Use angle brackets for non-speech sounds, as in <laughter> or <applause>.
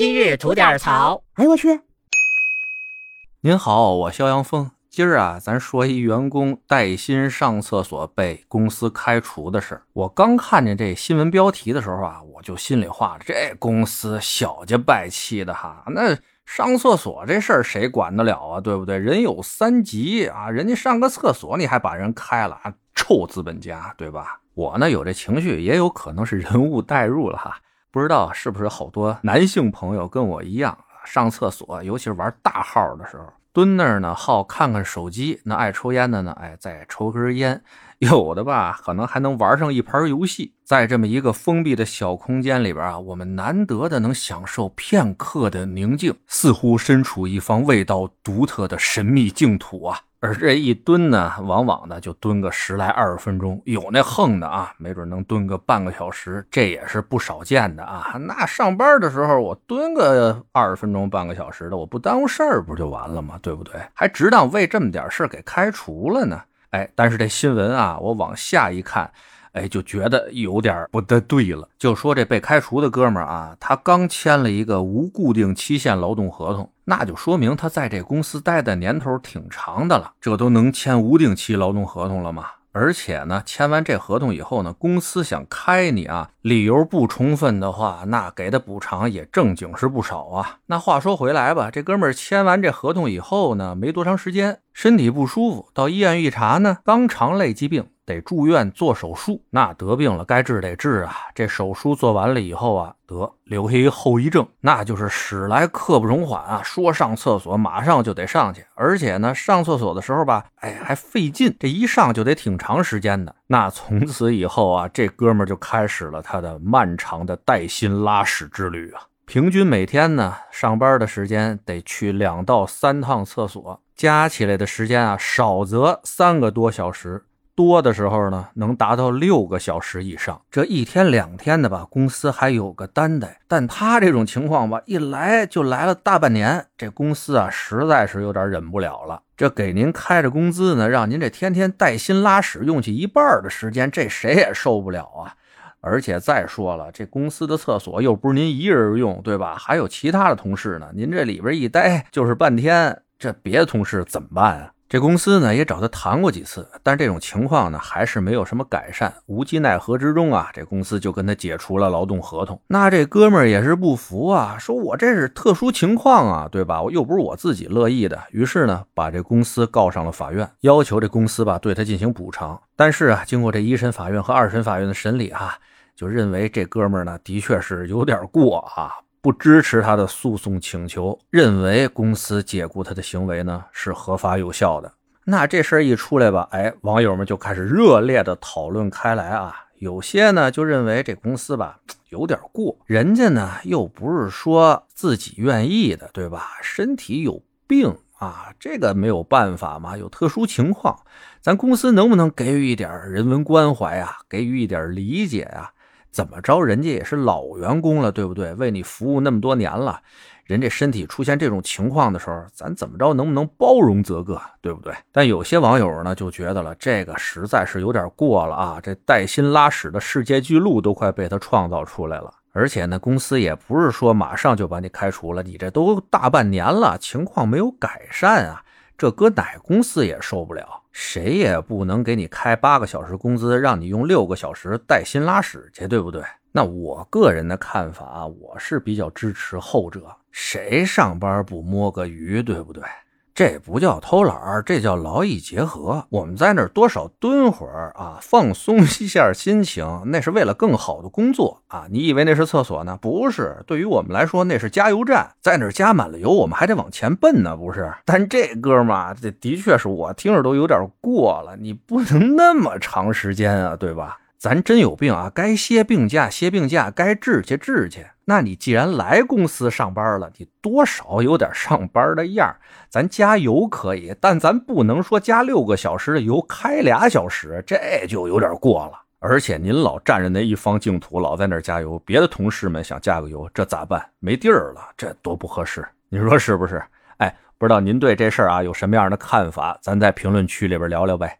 今日吐点槽。哎呦我去！您好，我肖阳峰。今儿啊，咱说一员工带薪上厕所被公司开除的事儿。我刚看见这新闻标题的时候啊，我就心里话了：这公司小家败气的哈！那上厕所这事儿谁管得了啊？对不对？人有三急啊，人家上个厕所你还把人开了啊？臭资本家，对吧？我呢有这情绪，也有可能是人物代入了哈。不知道是不是好多男性朋友跟我一样，上厕所，尤其是玩大号的时候。蹲那儿呢，好看看手机。那爱抽烟的呢，哎，再抽根烟。<laughs> 有的吧，可能还能玩上一盘游戏。在这么一个封闭的小空间里边啊，我们难得的能享受片刻的宁静，似乎身处一方味道独特的神秘净土啊。而这一蹲呢，往往呢就蹲个十来二十分钟，有那横的啊，没准能蹲个半个小时，这也是不少见的啊。那上班的时候我蹲个二十分钟、半个小时的，我不耽误事儿不就完了吗？对不对？还值当为这么点事儿给开除了呢？哎，但是这新闻啊，我往下一看。哎，就觉得有点不得对了。就说这被开除的哥们儿啊，他刚签了一个无固定期限劳动合同，那就说明他在这公司待的年头挺长的了。这都能签无定期劳动合同了吗？而且呢，签完这合同以后呢，公司想开你啊，理由不充分的话，那给的补偿也正经是不少啊。那话说回来吧，这哥们签完这合同以后呢，没多长时间，身体不舒服，到医院一查呢，肛肠类疾病。得住院做手术，那得病了该治得治啊！这手术做完了以后啊，得留下一后遗症，那就是使来刻不容缓啊！说上厕所马上就得上去，而且呢，上厕所的时候吧，哎，还费劲，这一上就得挺长时间的。那从此以后啊，这哥们就开始了他的漫长的带薪拉屎之旅啊！平均每天呢，上班的时间得去两到三趟厕所，加起来的时间啊，少则三个多小时。多的时候呢，能达到六个小时以上。这一天两天的吧，公司还有个担待。但他这种情况吧，一来就来了大半年，这公司啊，实在是有点忍不了了。这给您开着工资呢，让您这天天带薪拉屎用去一半的时间，这谁也受不了啊！而且再说了，这公司的厕所又不是您一人用，对吧？还有其他的同事呢，您这里边一待就是半天，这别的同事怎么办啊？这公司呢也找他谈过几次，但这种情况呢还是没有什么改善。无计奈何之中啊，这公司就跟他解除了劳动合同。那这哥们儿也是不服啊，说我这是特殊情况啊，对吧？我又不是我自己乐意的。于是呢，把这公司告上了法院，要求这公司吧对他进行补偿。但是啊，经过这一审法院和二审法院的审理啊，就认为这哥们儿呢的确是有点过啊。不支持他的诉讼请求，认为公司解雇他的行为呢是合法有效的。那这事儿一出来吧，哎，网友们就开始热烈的讨论开来啊。有些呢就认为这公司吧 <tsk> 有点过，人家呢又不是说自己愿意的，对吧？身体有病啊，这个没有办法嘛，有特殊情况，咱公司能不能给予一点人文关怀啊，给予一点理解啊？怎么着，人家也是老员工了，对不对？为你服务那么多年了，人这身体出现这种情况的时候，咱怎么着能不能包容则个，对不对？但有些网友呢就觉得了，这个实在是有点过了啊！这带薪拉屎的世界纪录都快被他创造出来了，而且呢，公司也不是说马上就把你开除了，你这都大半年了，情况没有改善啊，这搁哪公司也受不了。谁也不能给你开八个小时工资，让你用六个小时带薪拉屎去，对不对？那我个人的看法，我是比较支持后者。谁上班不摸个鱼，对不对？这不叫偷懒儿，这叫劳逸结合。我们在那儿多少蹲会儿啊，放松一下心情，那是为了更好的工作啊。你以为那是厕所呢？不是，对于我们来说那是加油站，在那儿加满了油，我们还得往前奔呢，不是？但这哥们儿，这的确是我听着都有点过了，你不能那么长时间啊，对吧？咱真有病啊，该歇病假歇病假，该治去治去。那你既然来公司上班了，你多少有点上班的样咱加油可以，但咱不能说加六个小时的油开俩小时，这就有点过了。而且您老占着那一方净土，老在那儿加油，别的同事们想加个油，这咋办？没地儿了，这多不合适。你说是不是？哎，不知道您对这事儿啊有什么样的看法？咱在评论区里边聊聊呗。